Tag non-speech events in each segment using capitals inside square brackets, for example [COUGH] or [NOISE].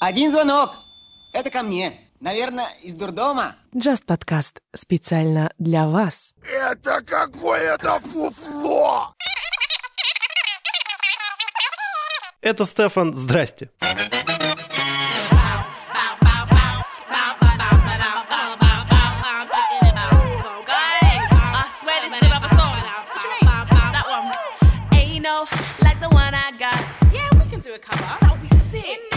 Один звонок. Это ко мне. Наверное, из дурдома. Джаст подкаст специально для вас. Это какое-то фуфло! Это Стефан, здрасте. Cover. That'll be sick.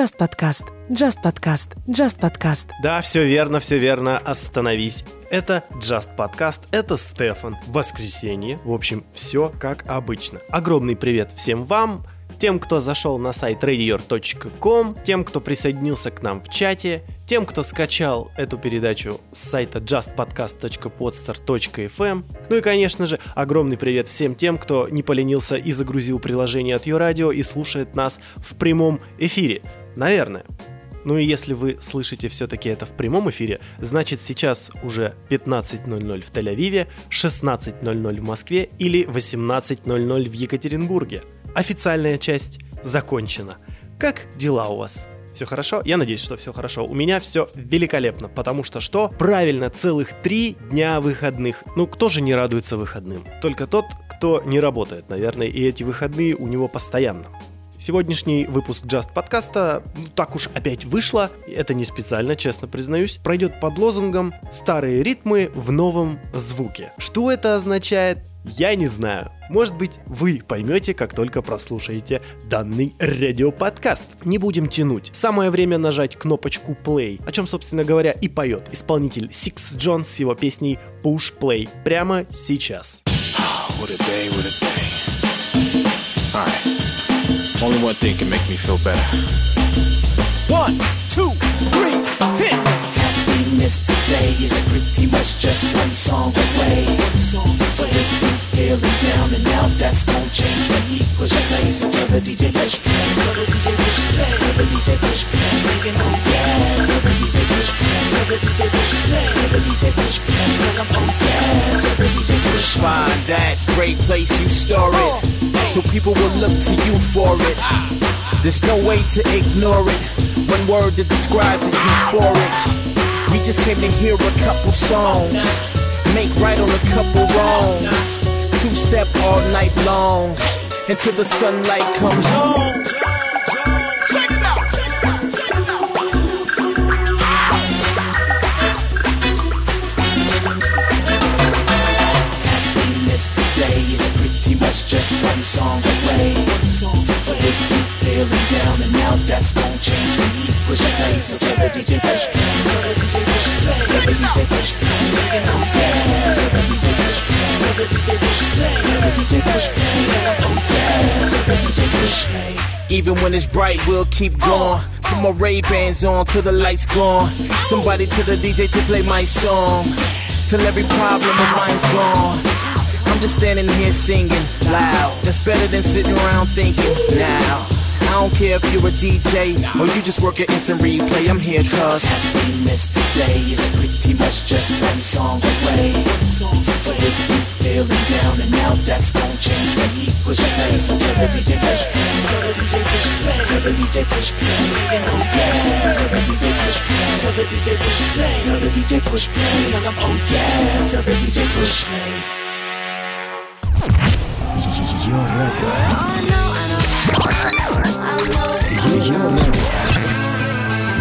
Just подкаст, Just подкаст, Just подкаст. Да, все верно, все верно. Остановись. Это Just подкаст, это Стефан. Воскресенье. В общем, все как обычно. Огромный привет всем вам тем, кто зашел на сайт radior.com, тем, кто присоединился к нам в чате, тем, кто скачал эту передачу с сайта justpodcast.podstar.fm. Ну и, конечно же, огромный привет всем тем, кто не поленился и загрузил приложение от Юрадио и слушает нас в прямом эфире. Наверное. Ну и если вы слышите все-таки это в прямом эфире, значит сейчас уже 15.00 в Тель-Авиве, 16.00 в Москве или 18.00 в Екатеринбурге. Официальная часть закончена. Как дела у вас? Все хорошо? Я надеюсь, что все хорошо. У меня все великолепно, потому что что? Правильно, целых три дня выходных. Ну, кто же не радуется выходным? Только тот, кто не работает, наверное, и эти выходные у него постоянно. Сегодняшний выпуск Just подкаста, ну так уж опять вышло, это не специально, честно признаюсь, пройдет под лозунгом «Старые ритмы в новом звуке». Что это означает, я не знаю. Может быть, вы поймете, как только прослушаете данный радиоподкаст. Не будем тянуть. Самое время нажать кнопочку play, о чем, собственно говоря, и поет исполнитель Six Jones с его песней Push Play прямо сейчас. What a day, what a day. Alright. Only one thing can make me feel better. One, two, three, hit! Happiness today is pretty much just one song away. So if you feeling down and out, that's gon' change when he push play. So tell the DJ push play. Tell the DJ push play. Tell the DJ push play. Singing oh yeah. Tell the DJ push play. Tell the DJ push play. Tell the DJ push play. Tell him oh yeah. Tell the DJ push play. Find that great place you store it. So people will look to you for it. There's no way to ignore it. One word that describes it euphoric. We just came to hear a couple songs. Make right on a couple wrongs. Two step all night long. Until the sunlight comes home. Check it out, check it out, check it out. Happiness today is pretty much just one song away. So if you feeling down and out, that's gon' change when he push play. So tell the DJ push play. Tell the DJ push play. Tell the DJ push play. Singing oh yeah. Tell the DJ push play. Tell the DJ push play. Tell the DJ push play. Tell oh yeah. Tell the DJ push play. Even when it's bright, we'll keep going. Put my Ray Bans on till the lights gone. Somebody to the DJ to play my song. Till every problem of mine's gone. I'm just standing here singing loud. That's better than sitting around thinking now don't care if you're a DJ or you just work at instant replay. I'm here cause happiness today is pretty much just one song away. So if you're feeling down and out, that's gonna change when he push play. So tell the DJ push play. Tell the DJ push play. Tell the DJ push play. Singing oh yeah. Tell the DJ push play. Tell the DJ push play. Tell the DJ push play. Tell him oh yeah. Tell the DJ push play. Your radio. Ее.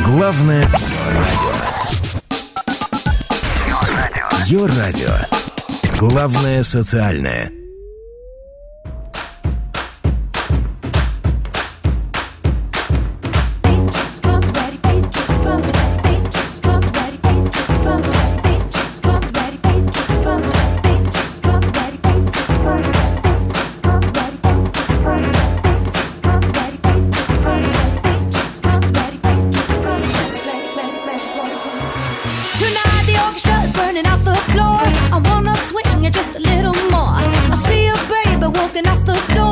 Главное радио. Ее радио. Главное социальное. Walking out the door.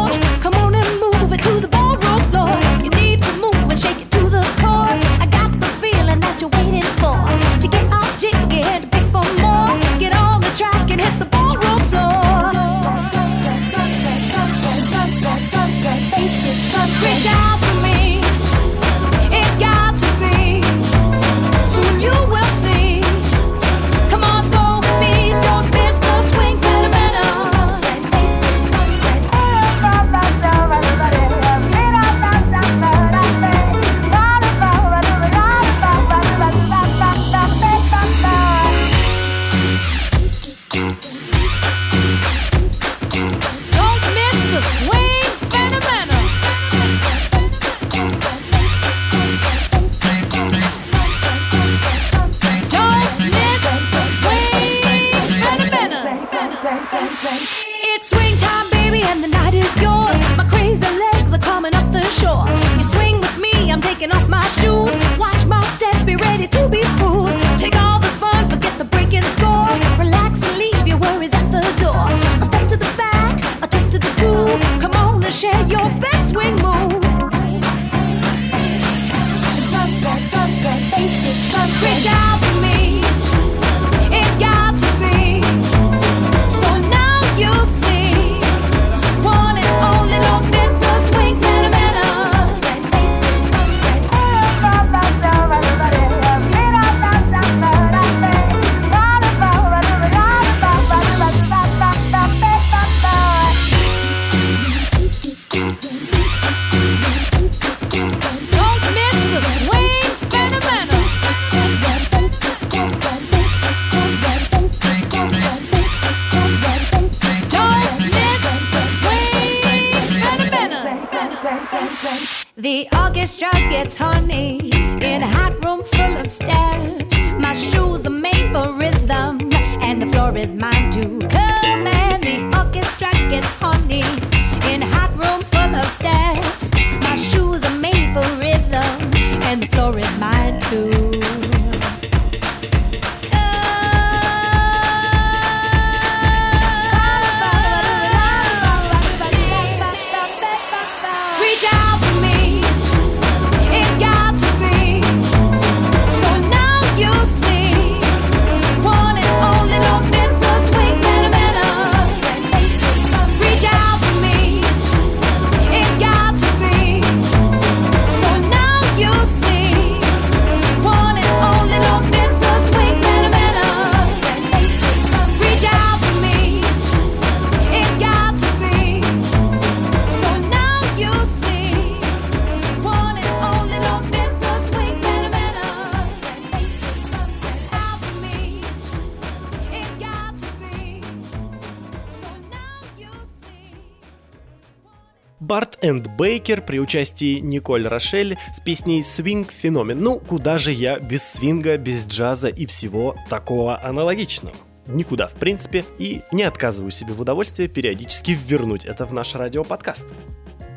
Барт энд Бейкер при участии Николь Рошель с песней «Свинг Феномен». Ну, куда же я без свинга, без джаза и всего такого аналогичного? Никуда, в принципе, и не отказываю себе в удовольствии периодически вернуть это в наш радиоподкаст.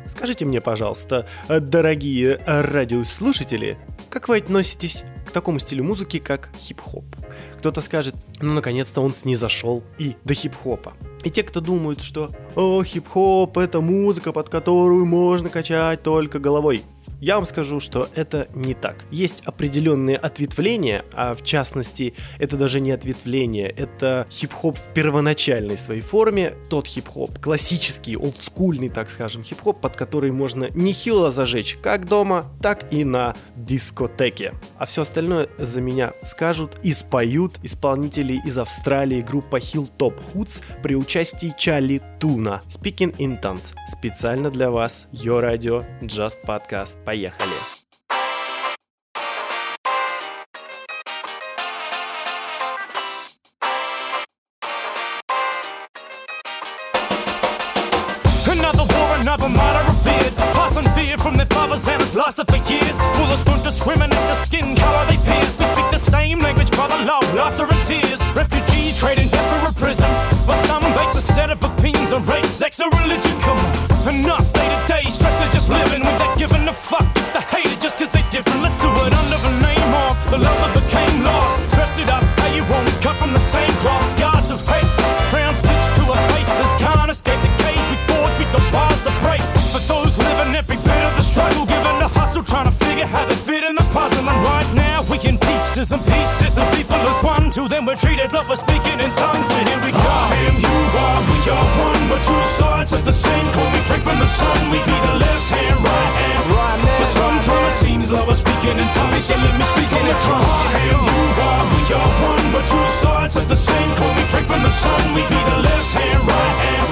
Скажите мне, пожалуйста, дорогие радиослушатели, как вы относитесь к такому стилю музыки, как хип-хоп? Кто-то скажет, ну, наконец-то он снизошел и до хип-хопа. И те, кто думают, что «О, хип-хоп — это музыка, под которую можно качать только головой». Я вам скажу, что это не так. Есть определенные ответвления, а в частности, это даже не ответвление, это хип-хоп в первоначальной своей форме, тот хип-хоп, классический, олдскульный, так скажем, хип-хоп, под который можно нехило зажечь как дома, так и на дискотеке. А все остальное за меня скажут и споют исполнители из Австралии группа Hilltop Hoods при участии Чали Туна. Speaking in Tongues. Специально для вас. Йо радио, Just Podcast. Поехали. Another war, another martyr revered. Pass on fear from their fathers and has lasted for years. Bullets don't discriminate the skin color they pierce. We speak the same language, brother, love, laughter, and tears. Refugees trading death for a prison. But some base a set of opinions on race, sex, or religion. Come on, enough a fuck. If they hate it just cause they different, let's do it under the name of the love that became lost. Dress it up how you want, cut from the same cloth. Scars of hate, crown stitched to our faces. Can't escape the cage we forge with the bars to break. For those living every bit of the struggle, given the hustle, trying to figure how they fit in the puzzle. And right now we in pieces and pieces. The people as one. Till then we're treated like we're speaking in tongues. So here we go. I am, you are, we are one. We're two sides of the same speaking in tongues. So let me speak in the drum. I am, you are, we are one. We're two sides of the same coin. We drink from the sun. We be the left hand, right hand.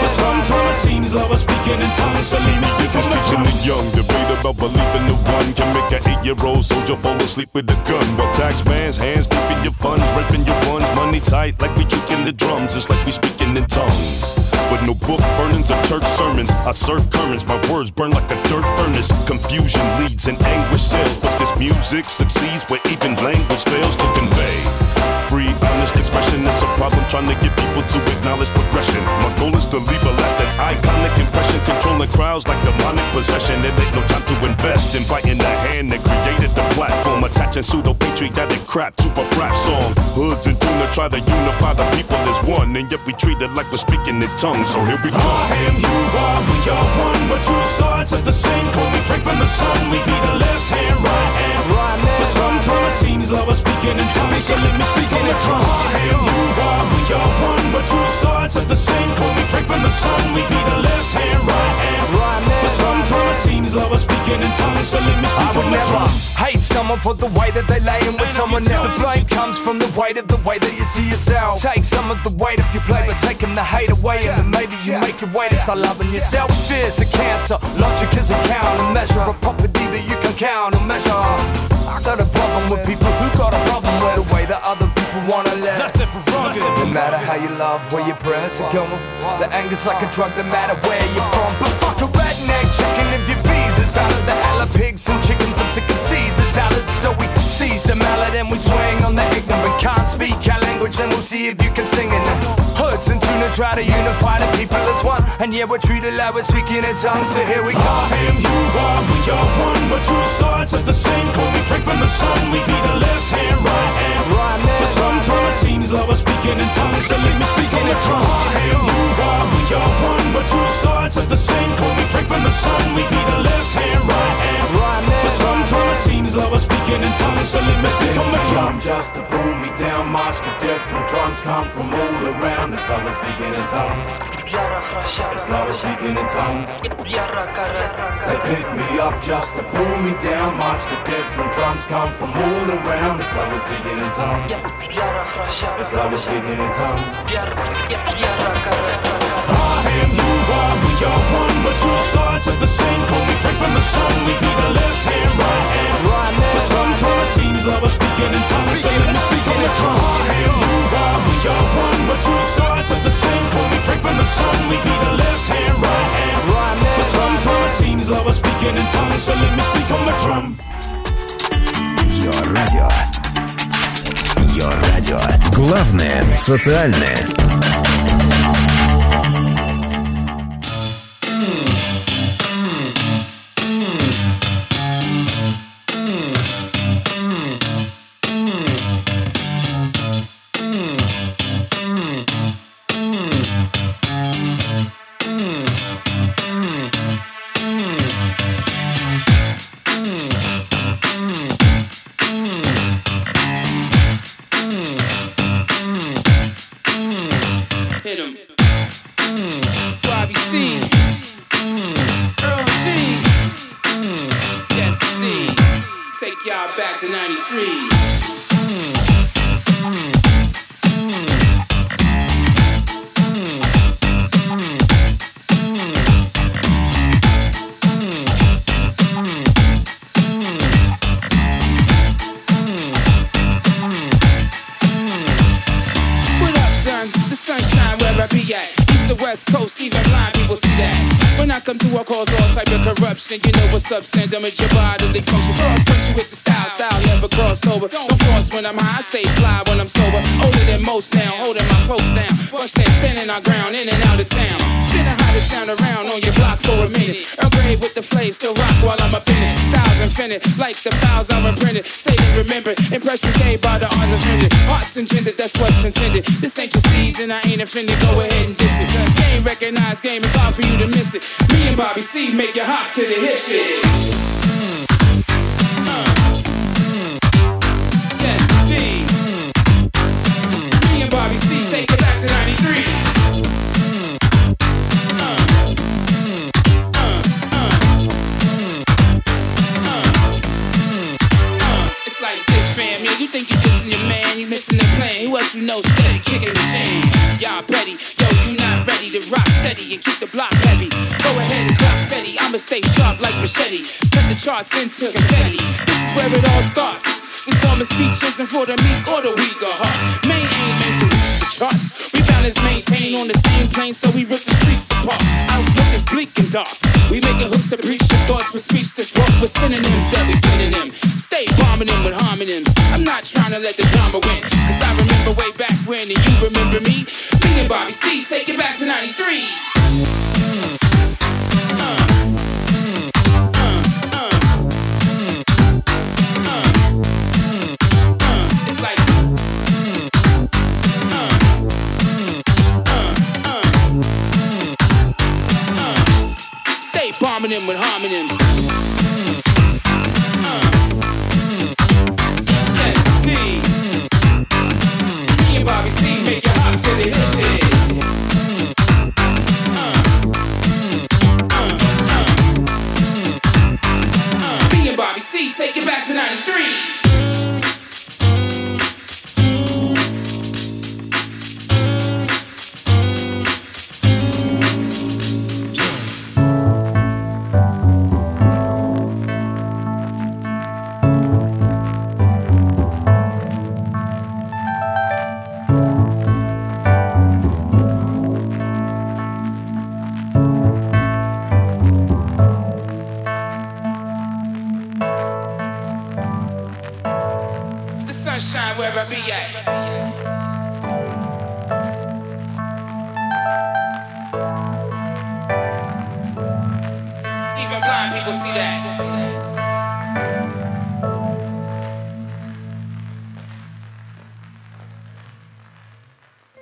But sometimes it seems like we're speaking in tongues. So let me speak in the the young, debate about believing the one can make an eight-year-old soldier fall asleep with a gun. While tax man's hands deep in your funds, raping your funds, money tight like we tweaking the drums, just like we speaking in tongues. With no book burnings or church sermons, I serve currents. My words burn like a dirt furnace. Confusion leads and anguish sells, but this music succeeds where even language fails to convey. Free, honest expression is a problem trying to get people to acknowledge progression. My goal is to leave a lasting iconic impression, controlling crowds like demonic possession. It ain't no time to invest. in Inviting the hand that created the platform, attaching pseudo patriotic crap to a rap song. Hoods and tuna try to unify the people as one, and yet we treat it like we're speaking in tongues. So here we go. I am, you are, we are one. We're two sides of the same coin. We drink from the sun. We be the left hand, right hand. But sometimes it seems like we're speaking in tongues. So let me speak in the drum. I am, you are, we are one. We're two sides of the same coin. We drink from the sun. We be the left hand, right hand. But sometimes it seems like we're speaking in tongues. So let me speak in the never hate someone for the way that they lay in with someone else. The blame comes from the weight of the way that you see yourself. Take some of the weight if you play, but taking the hate away, and then maybe you make your way to start loving yourself. Fear's a cancer, logic is a countermeasure, a property that you can count and measure. Got a problem with people who got a problem with the way that other people wanna live. That's it, prerogative. No matter how you love, where your prayers are going, the anger's like a drug. No matter where you're from, but fuck a redneck chicken if your visa's out of the hell of pigs and chickens and sick and seasons salad so we seize the mallet and we swing on the ignorant. Can't speak our language, then we'll see if you can sing it. Hoods and tuna try to unify the people as one. And yeah, we're treated like we're speaking in tongues, so here we go. I am, you are, we are one. We're two sides of the same coin. We drink from the sun, we be the left hand, right hand. But sometimes it seems like we're speaking in tongues, so let me speak on the drums. I am, you are, we are one. but two sides of the same coin. We drink from the sun, we be the left hand, right hand. But sometimes it seems like we're speaking in tongues. So let me speak on the drum. Just to pull me down, march to different drums come from all around. It's like we're speaking in tongues. It's like we're speaking in tongues. They pick me up just to pull me down, march to different drums come from all around. It's like we're speaking in tongues. It's like we're speaking in tongues. I am, you are, we are one. We're two sides of the same coin. We drink from the sun. We be the left hand, right hand. But sometimes it seems like we're speaking in tongues. So let me speak on the drum. I am, you are, we are one. We're two sides of the same coin. We drink from the sun. We be the left hand, right hand. But sometimes it seems like we're speaking in tongues. So let me speak on the drum. Йо радио. Йо радио. Главное социальное. You them at your bodily function. Cross country with the style, style never crossed over. Don't force when I'm high, I stay fly when I'm sober. Older than most now, holding my folks down. Rush that standing our ground, in and out of town. Been the hottest sound around on your block for a minute. Earl with the flame, still rock while I'm up in it. Styles infinite, like the files I'm imprinted. Say and remember, impressions made by the intended. Hearts engendered, that's what's intended. This ain't your season, I ain't offended. Go ahead and diss it. Recognized, game is hard for you to miss it. Me and Bobby C make you hop to the hip shit. Uh, uh, uh. Yes, D. Me and Bobby C take it back to 93. It's like this, fam. Yeah, you think you dissing your man, you missing the plan. Who else you know steady kicking the chain? Y'all petty, ready to rock steady and keep the block heavy. Go ahead and drop Fetty, I'ma stay sharp like machete. Cut the charts into confetti. This is where it all starts. This form of speech isn't for the meek or the weak or heart. Main aim ain't to reach the charts. We balance maintain on the same plane, so we rip the streets apart. Outlook is bleak and dark. We make hooks to breach your thoughts with speech that's wrong with synonyms that we put in them. Stay bombing them with homonyms. I'm not trying to let the drama win. Cause I remember way back and you remember me. Me and Bobby C, take it back to 93. It's like Stay bombing them with homonyms.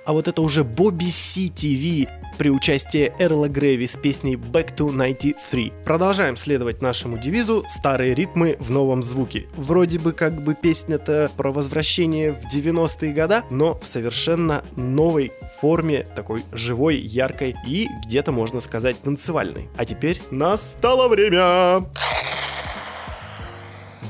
А вот это уже Бобби Си ТВ при участии Эрла Грэви с песней Back to 93. Продолжаем следовать нашему девизу «Старые ритмы в новом звуке». Вроде бы как бы песня-то про возвращение в 90-е года, но в совершенно новой форме, такой живой, яркой и где-то, можно сказать, танцевальной. А теперь настало время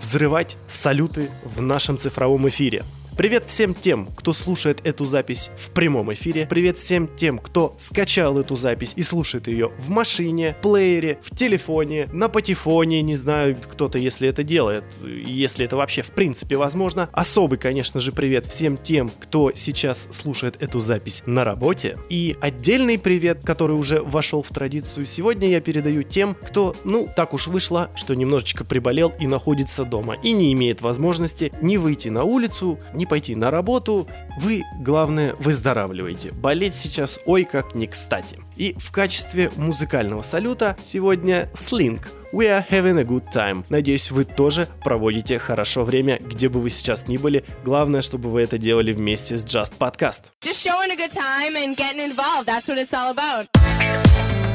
взрывать салюты в нашем цифровом эфире. Привет всем тем, кто слушает эту запись в прямом эфире. Привет всем тем, кто скачал эту запись и слушает ее в машине, плеере, в телефоне, на патефоне, не знаю, кто-то, если это делает, если это вообще в принципе возможно. Особый, конечно же, привет всем тем, кто сейчас слушает эту запись на работе. И отдельный привет, который уже вошел в традицию, сегодня я передаю тем, кто, ну, так уж вышло, что немножечко приболел и находится дома, и не имеет возможности ни выйти на улицу, ни пойти на работу, вы, главное, выздоравливаете. Болеть сейчас ой как не кстати. И в качестве музыкального салюта сегодня Slink. We are having a good time. Надеюсь, вы тоже проводите хорошо время, где бы вы сейчас ни были. Главное, чтобы вы это делали вместе с Just Podcast. Just showing a good time and getting involved. That's what it's all about.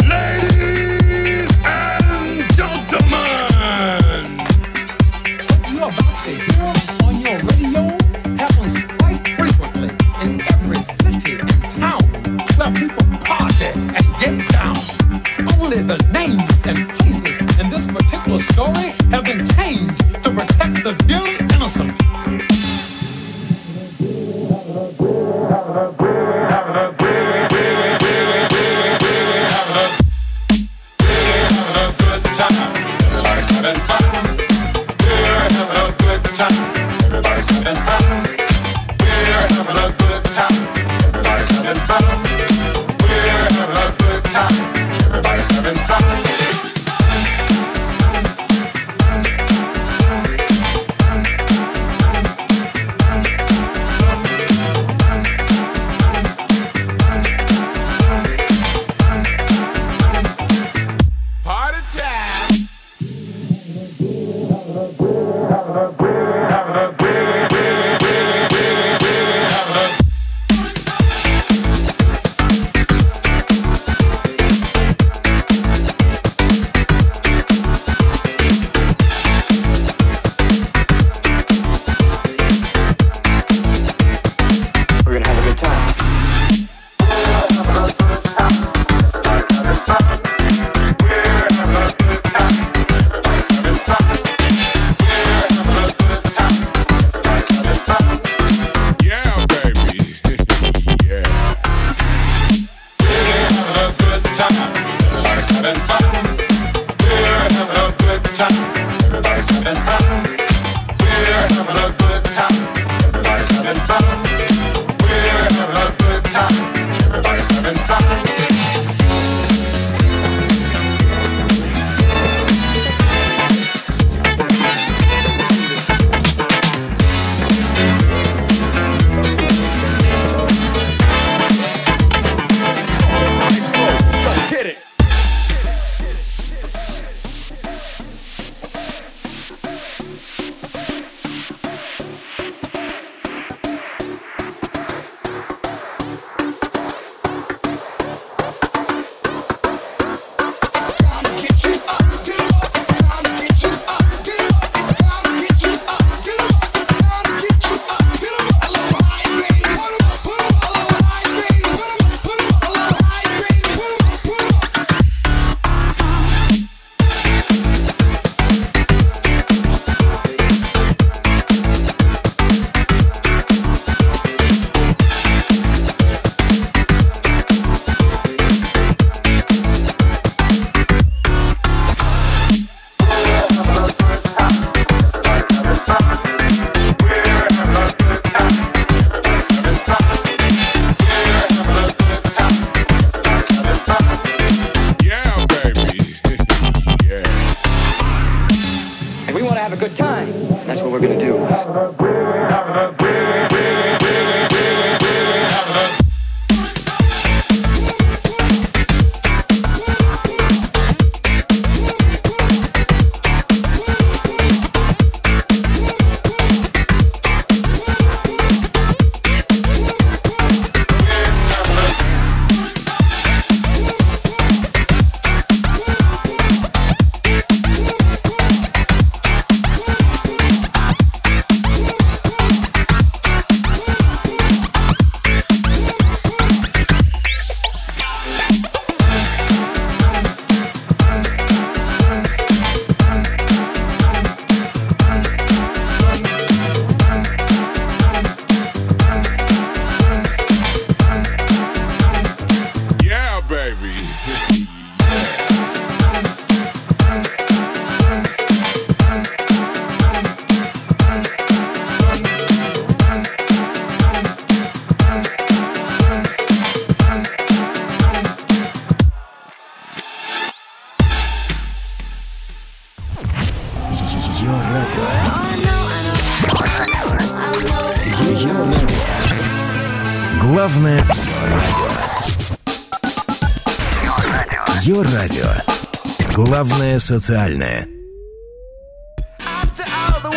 Ladies and gentlemen, you're about to hear on your radio city town where people party and get down. Only the names and places in this particular story have been changed to protect the very innocent. Главное радио. Ее радио. Главное социальное. After all the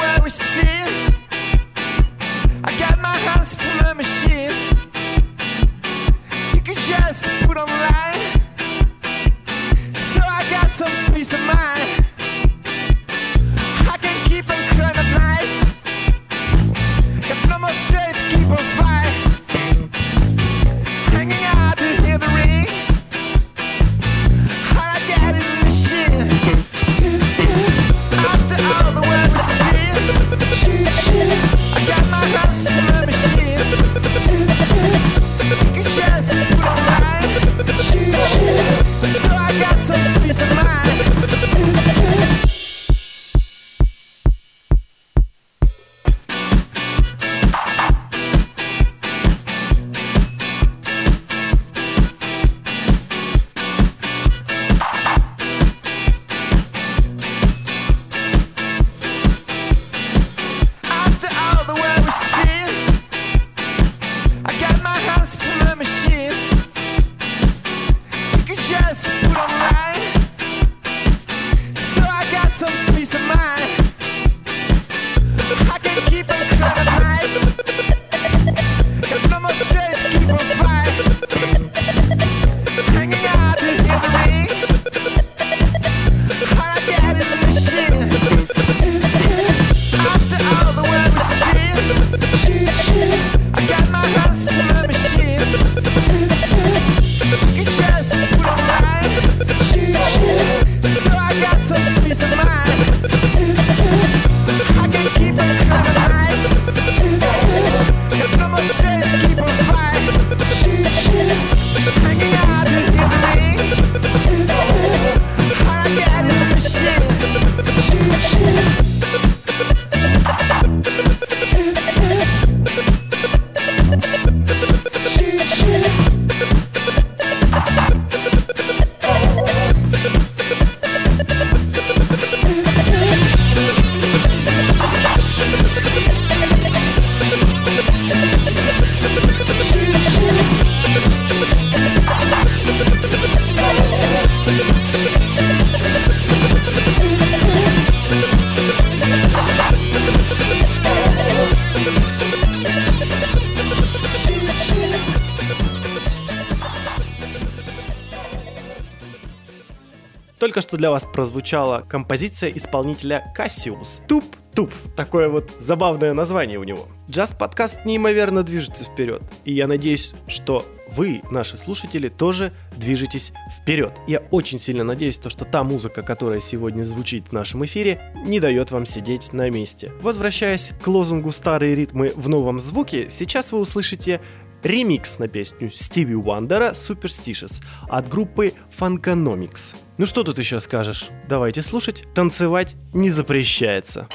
вас прозвучала композиция исполнителя Cassius. Туп Туп. Такое вот забавное название у него. Джаз-подкаст неимоверно движется вперед. И я надеюсь, что вы, наши слушатели, тоже движетесь вперед. Я очень сильно надеюсь, то, что та музыка, которая сегодня звучит в нашем эфире, не дает вам сидеть на месте. Возвращаясь к лозунгу «Старые ритмы в новом звуке», сейчас вы услышите ремикс на песню Стиви Уандера Superstitious от группы Funkonomics. Ну что тут еще скажешь? Давайте слушать. Танцевать не запрещается.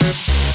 thank you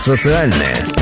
Социальное.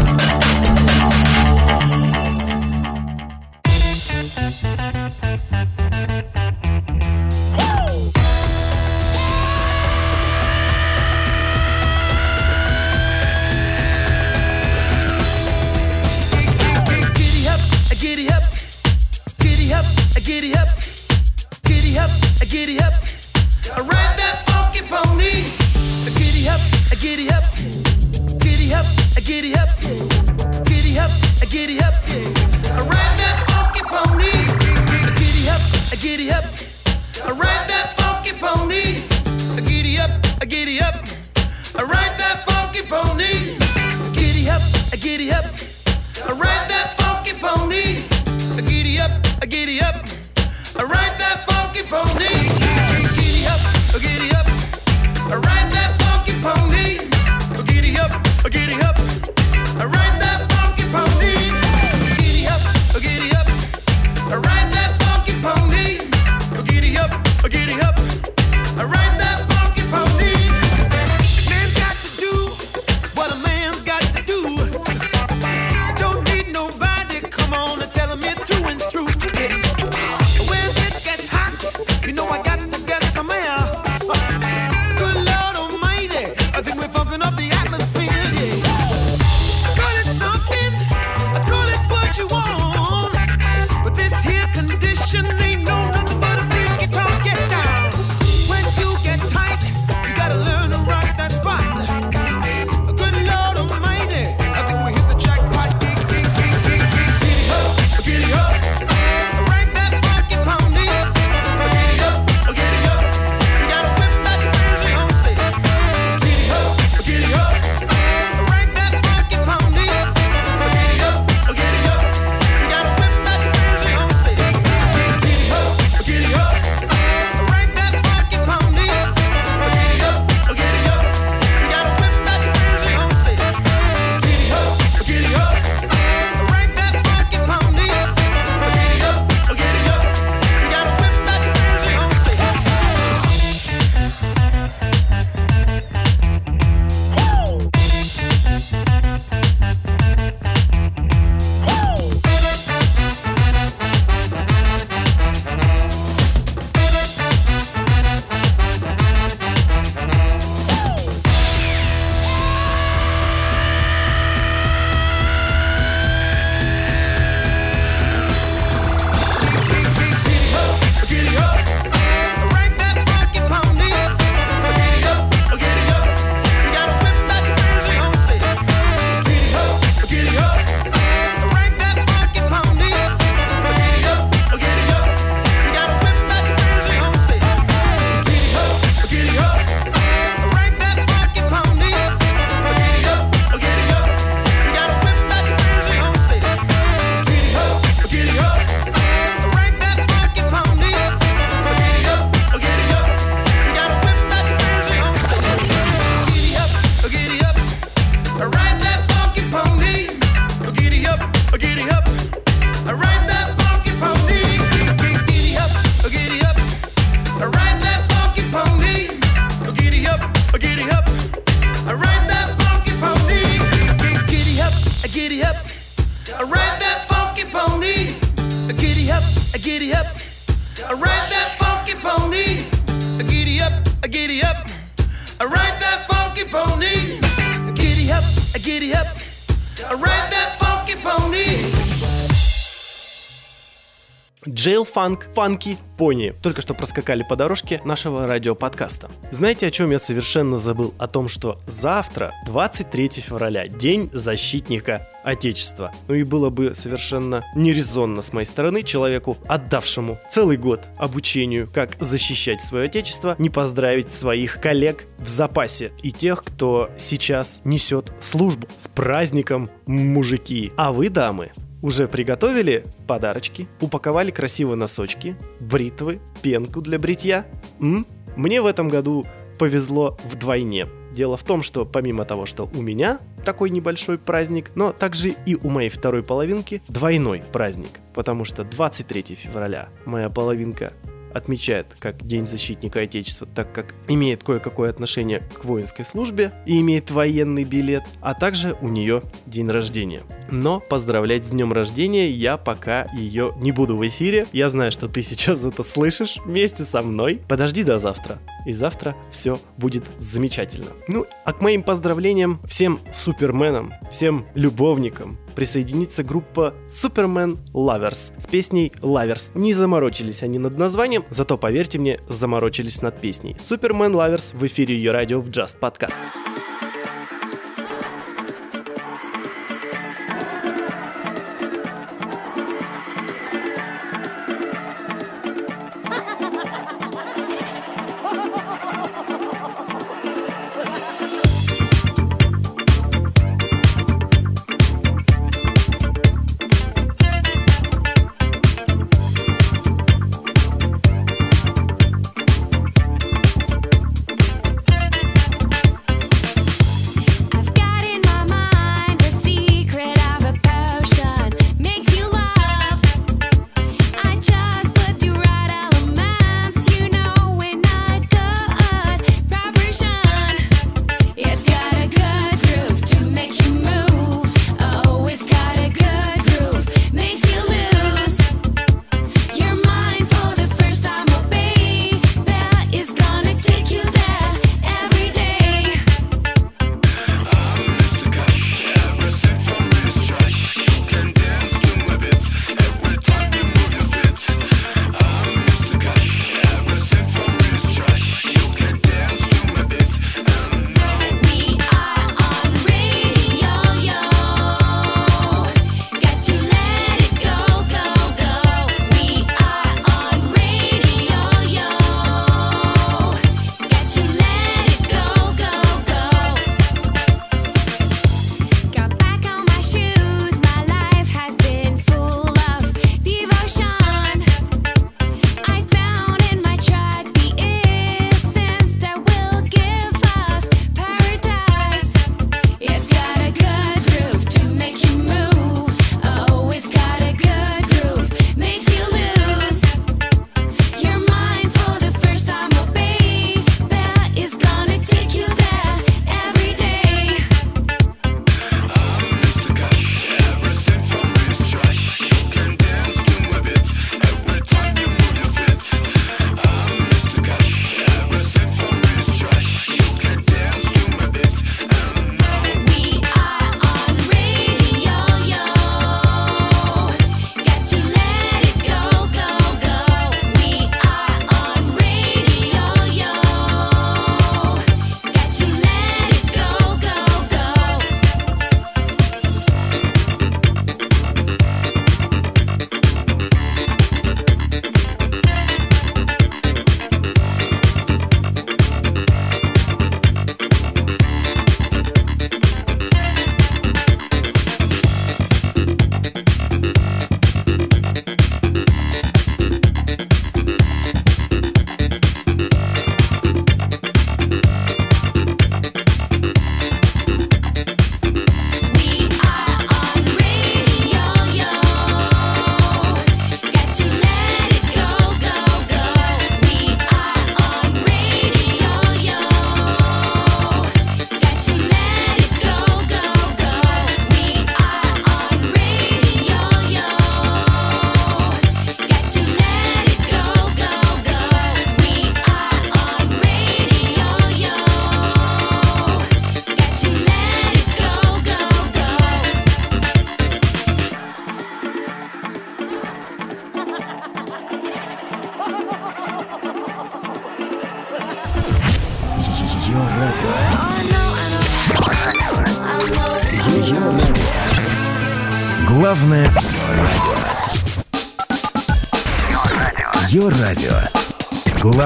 фанк, фанки, пони. Только что проскакали по дорожке нашего радиоподкаста. Знаете, о чем я совершенно забыл? О том, что завтра, 23 февраля, День защитника Отечества. Ну и было бы совершенно нерезонно с моей стороны человеку, отдавшему целый год обучению, как защищать свое Отечество, не поздравить своих коллег в запасе и тех, кто сейчас несет службу. С праздником, мужики! А вы, дамы, уже приготовили подарочки, упаковали красиво носочки, бритвы, пенку для бритья? М? Мне в этом году повезло вдвойне. Дело в том, что помимо того, что у меня такой небольшой праздник, но также и у моей второй половинки двойной праздник. Потому что 23 февраля моя половинка отмечает как День защитника Отечества, так как имеет кое-какое отношение к воинской службе и имеет военный билет, а также у нее день рождения. Но поздравлять с днем рождения я пока ее не буду в эфире. Я знаю, что ты [LAUGHS] сейчас это слышишь вместе со мной. Подожди до завтра. И завтра все будет замечательно. Ну, а к моим поздравлениям всем суперменам, всем любовникам присоединится группа Superman Lovers с песней Lovers. Не заморочились они над названием, зато, поверьте мне, заморочились над песней. Superman Lovers в эфире ее радио в Just Podcast.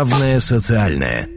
Главное социальное.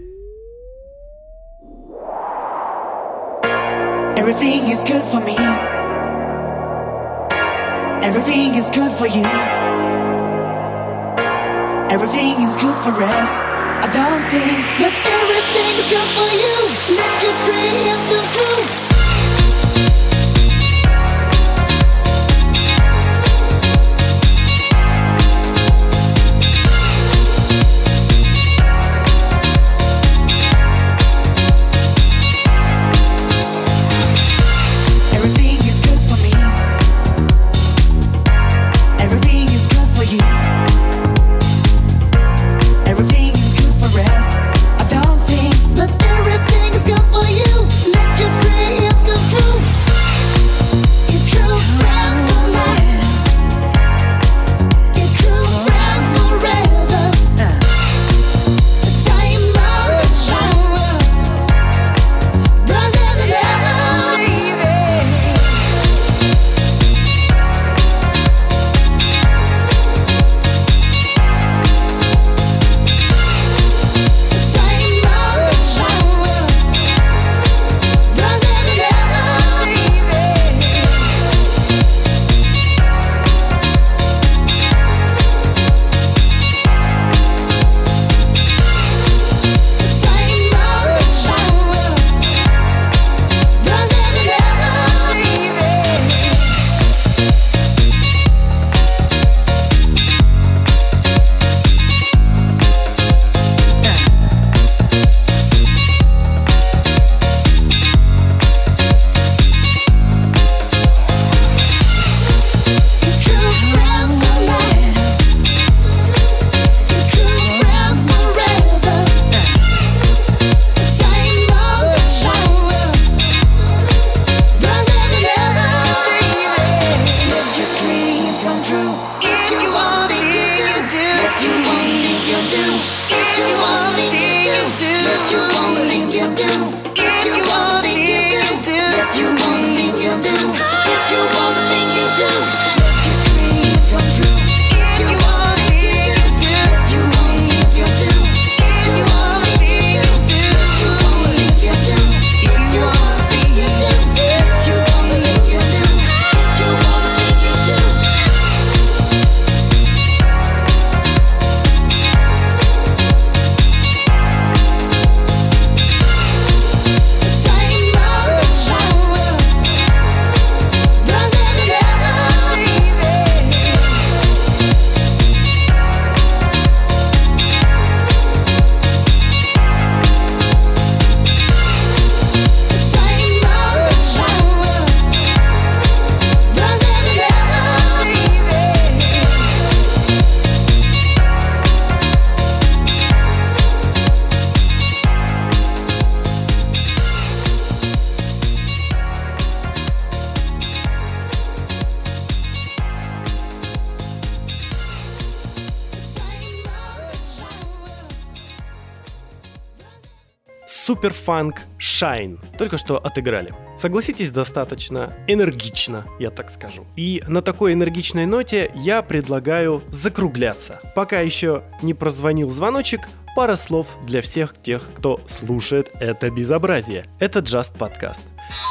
Суперфанк Shine. Только что отыграли. Согласитесь, достаточно энергично, я так скажу. И на такой энергичной ноте я предлагаю закругляться. Пока еще не прозвонил звоночек, пара слов для всех тех, кто слушает это безобразие. Это Just Podcast.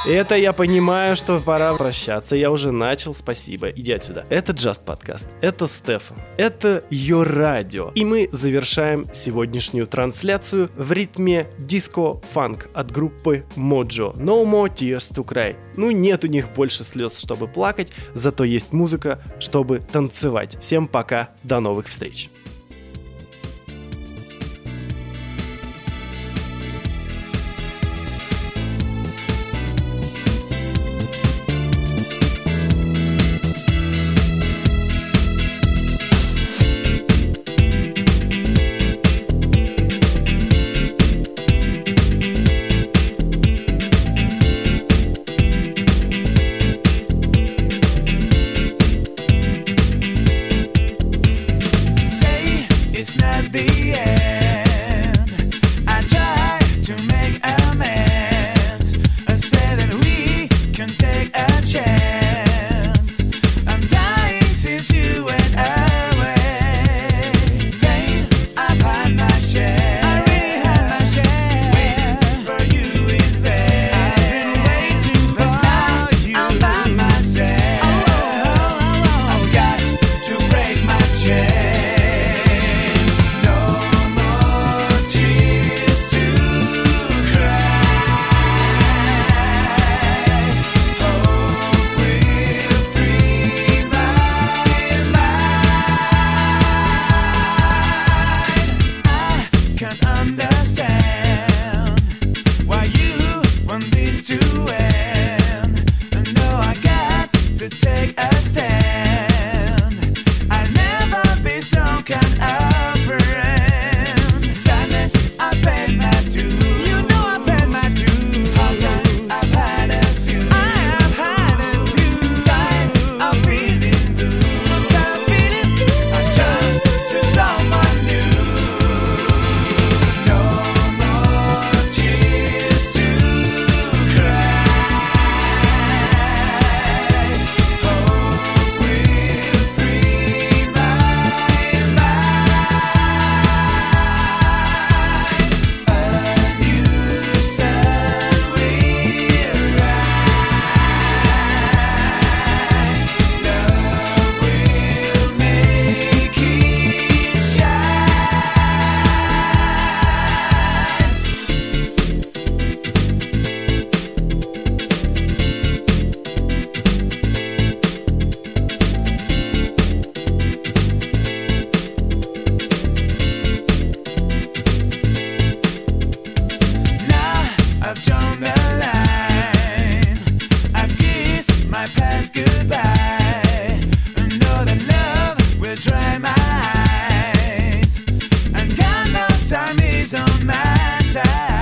Это я понимаю, что пора прощаться. Я уже начал. Спасибо. Иди отсюда. Это Just Podcast. Это Стефан. Это ее радио. И мы завершаем сегодняшнюю трансляцию в ритме диско-фанк от группы Mojo. No more tears to cry. Ну, нет у них больше слез, чтобы плакать, зато есть музыка, чтобы танцевать. Всем пока. До новых встреч. time.